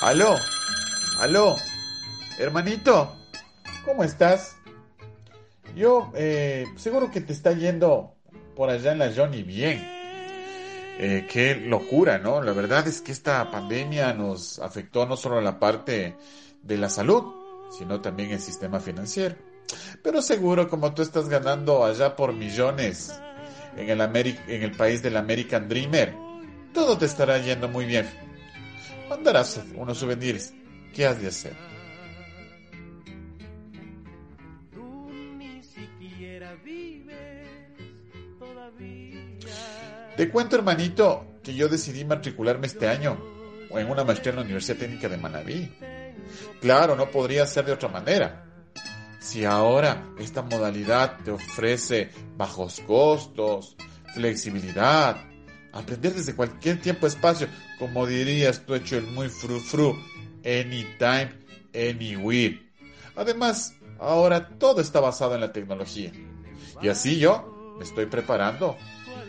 Aló, aló, hermanito, ¿cómo estás? Yo, eh, seguro que te está yendo por allá en la Johnny bien. Eh, qué locura, ¿no? La verdad es que esta pandemia nos afectó no solo la parte de la salud, sino también el sistema financiero. Pero seguro como tú estás ganando allá por millones en el, en el país del American Dreamer, todo te estará yendo muy bien. Mandarás unos souvenirs. ¿Qué has de hacer? Te cuento, hermanito, que yo decidí matricularme este año en una maestría en la Universidad Técnica de Manabí. Claro, no podría ser de otra manera. Si ahora esta modalidad te ofrece bajos costos, flexibilidad, aprender desde cualquier tiempo espacio, como dirías tú hecho el muy fru fru, anytime, anywhere. Además, ahora todo está basado en la tecnología. Y así yo me estoy preparando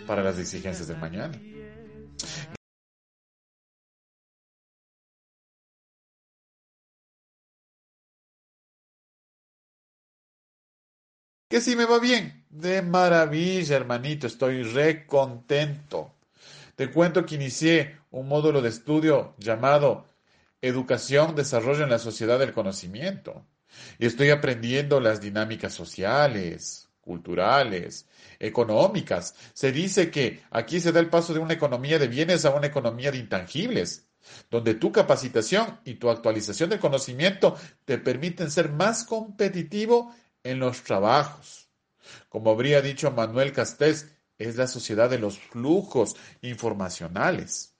para las exigencias del mañana. Que si me va bien. De maravilla, hermanito. Estoy re contento. Te cuento que inicié un módulo de estudio llamado Educación, Desarrollo en la Sociedad del Conocimiento. Y estoy aprendiendo las dinámicas sociales, culturales, económicas. Se dice que aquí se da el paso de una economía de bienes a una economía de intangibles, donde tu capacitación y tu actualización de conocimiento te permiten ser más competitivo en los trabajos. Como habría dicho Manuel Castés, es la sociedad de los flujos informacionales.